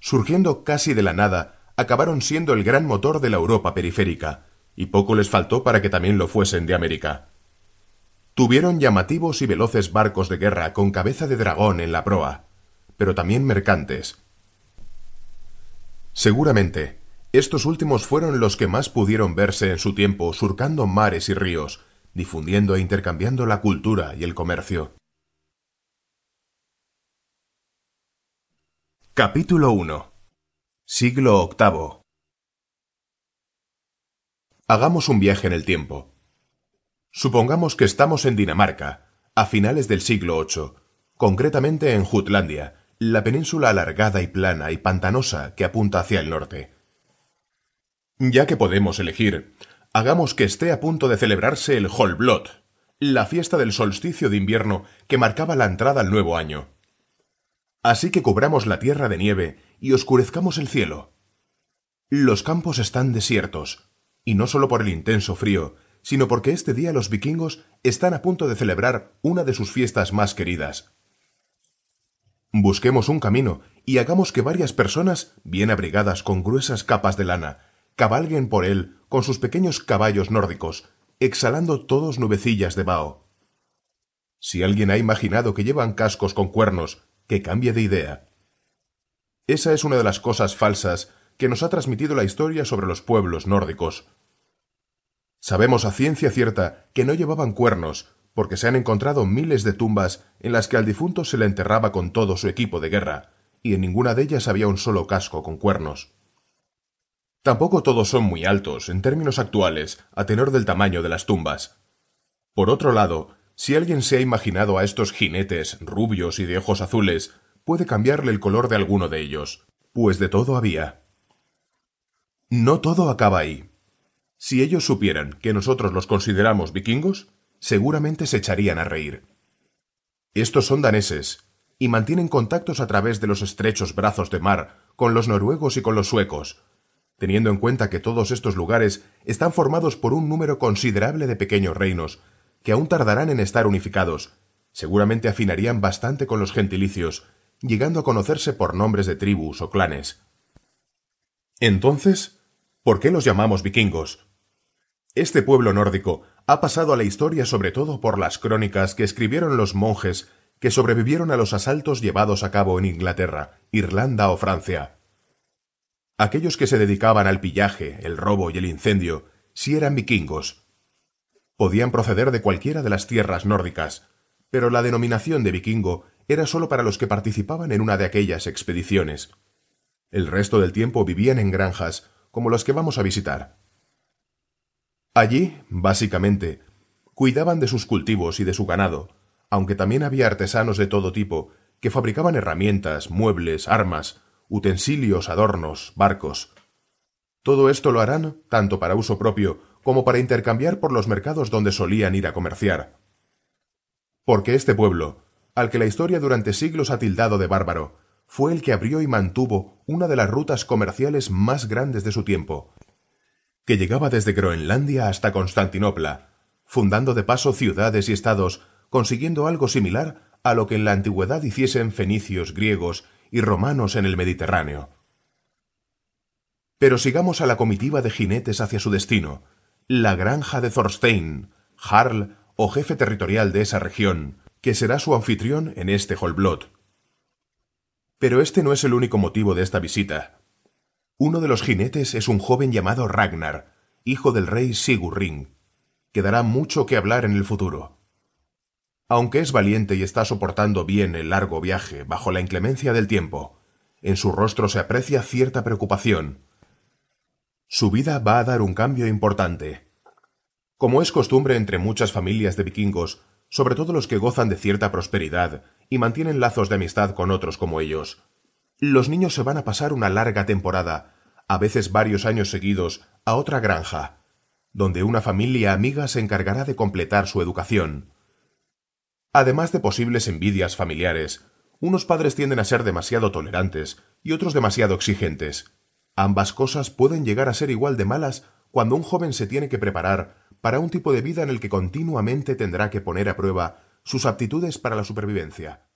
Surgiendo casi de la nada, acabaron siendo el gran motor de la Europa periférica, y poco les faltó para que también lo fuesen de América. Tuvieron llamativos y veloces barcos de guerra con cabeza de dragón en la proa, pero también mercantes. Seguramente, estos últimos fueron los que más pudieron verse en su tiempo surcando mares y ríos, difundiendo e intercambiando la cultura y el comercio. Capítulo 1 Siglo VIII Hagamos un viaje en el tiempo. Supongamos que estamos en Dinamarca, a finales del siglo VIII, concretamente en Jutlandia, la península alargada y plana y pantanosa que apunta hacia el norte. Ya que podemos elegir, hagamos que esté a punto de celebrarse el Holblot, la fiesta del solsticio de invierno que marcaba la entrada al nuevo año. Así que cubramos la tierra de nieve y oscurezcamos el cielo. Los campos están desiertos, y no solo por el intenso frío, sino porque este día los vikingos están a punto de celebrar una de sus fiestas más queridas. Busquemos un camino y hagamos que varias personas, bien abrigadas con gruesas capas de lana, cabalguen por él con sus pequeños caballos nórdicos, exhalando todos nubecillas de vaho. Si alguien ha imaginado que llevan cascos con cuernos, que cambie de idea. Esa es una de las cosas falsas que nos ha transmitido la historia sobre los pueblos nórdicos. Sabemos a ciencia cierta que no llevaban cuernos, porque se han encontrado miles de tumbas en las que al difunto se le enterraba con todo su equipo de guerra, y en ninguna de ellas había un solo casco con cuernos. Tampoco todos son muy altos, en términos actuales, a tenor del tamaño de las tumbas. Por otro lado, si alguien se ha imaginado a estos jinetes rubios y de ojos azules, puede cambiarle el color de alguno de ellos, pues de todo había. No todo acaba ahí. Si ellos supieran que nosotros los consideramos vikingos, seguramente se echarían a reír. Estos son daneses, y mantienen contactos a través de los estrechos brazos de mar con los noruegos y con los suecos, teniendo en cuenta que todos estos lugares están formados por un número considerable de pequeños reinos, que aún tardarán en estar unificados, seguramente afinarían bastante con los gentilicios, llegando a conocerse por nombres de tribus o clanes. Entonces, ¿por qué los llamamos vikingos? Este pueblo nórdico ha pasado a la historia sobre todo por las crónicas que escribieron los monjes que sobrevivieron a los asaltos llevados a cabo en Inglaterra, Irlanda o Francia. Aquellos que se dedicaban al pillaje, el robo y el incendio, sí eran vikingos. Podían proceder de cualquiera de las tierras nórdicas, pero la denominación de vikingo era sólo para los que participaban en una de aquellas expediciones. El resto del tiempo vivían en granjas, como las que vamos a visitar. Allí, básicamente, cuidaban de sus cultivos y de su ganado, aunque también había artesanos de todo tipo que fabricaban herramientas, muebles, armas, utensilios, adornos, barcos. Todo esto lo harán tanto para uso propio como para intercambiar por los mercados donde solían ir a comerciar. Porque este pueblo, al que la historia durante siglos ha tildado de bárbaro, fue el que abrió y mantuvo una de las rutas comerciales más grandes de su tiempo, que llegaba desde Groenlandia hasta Constantinopla, fundando de paso ciudades y estados, consiguiendo algo similar a lo que en la antigüedad hiciesen fenicios, griegos y romanos en el Mediterráneo. Pero sigamos a la comitiva de jinetes hacia su destino, la granja de Thorstein, Jarl o jefe territorial de esa región, que será su anfitrión en este Holblot. Pero este no es el único motivo de esta visita. Uno de los jinetes es un joven llamado Ragnar, hijo del rey Sigurring, que dará mucho que hablar en el futuro. Aunque es valiente y está soportando bien el largo viaje bajo la inclemencia del tiempo, en su rostro se aprecia cierta preocupación. Su vida va a dar un cambio importante. Como es costumbre entre muchas familias de vikingos, sobre todo los que gozan de cierta prosperidad y mantienen lazos de amistad con otros como ellos, los niños se van a pasar una larga temporada, a veces varios años seguidos, a otra granja, donde una familia amiga se encargará de completar su educación. Además de posibles envidias familiares, unos padres tienden a ser demasiado tolerantes y otros demasiado exigentes. Ambas cosas pueden llegar a ser igual de malas cuando un joven se tiene que preparar para un tipo de vida en el que continuamente tendrá que poner a prueba sus aptitudes para la supervivencia.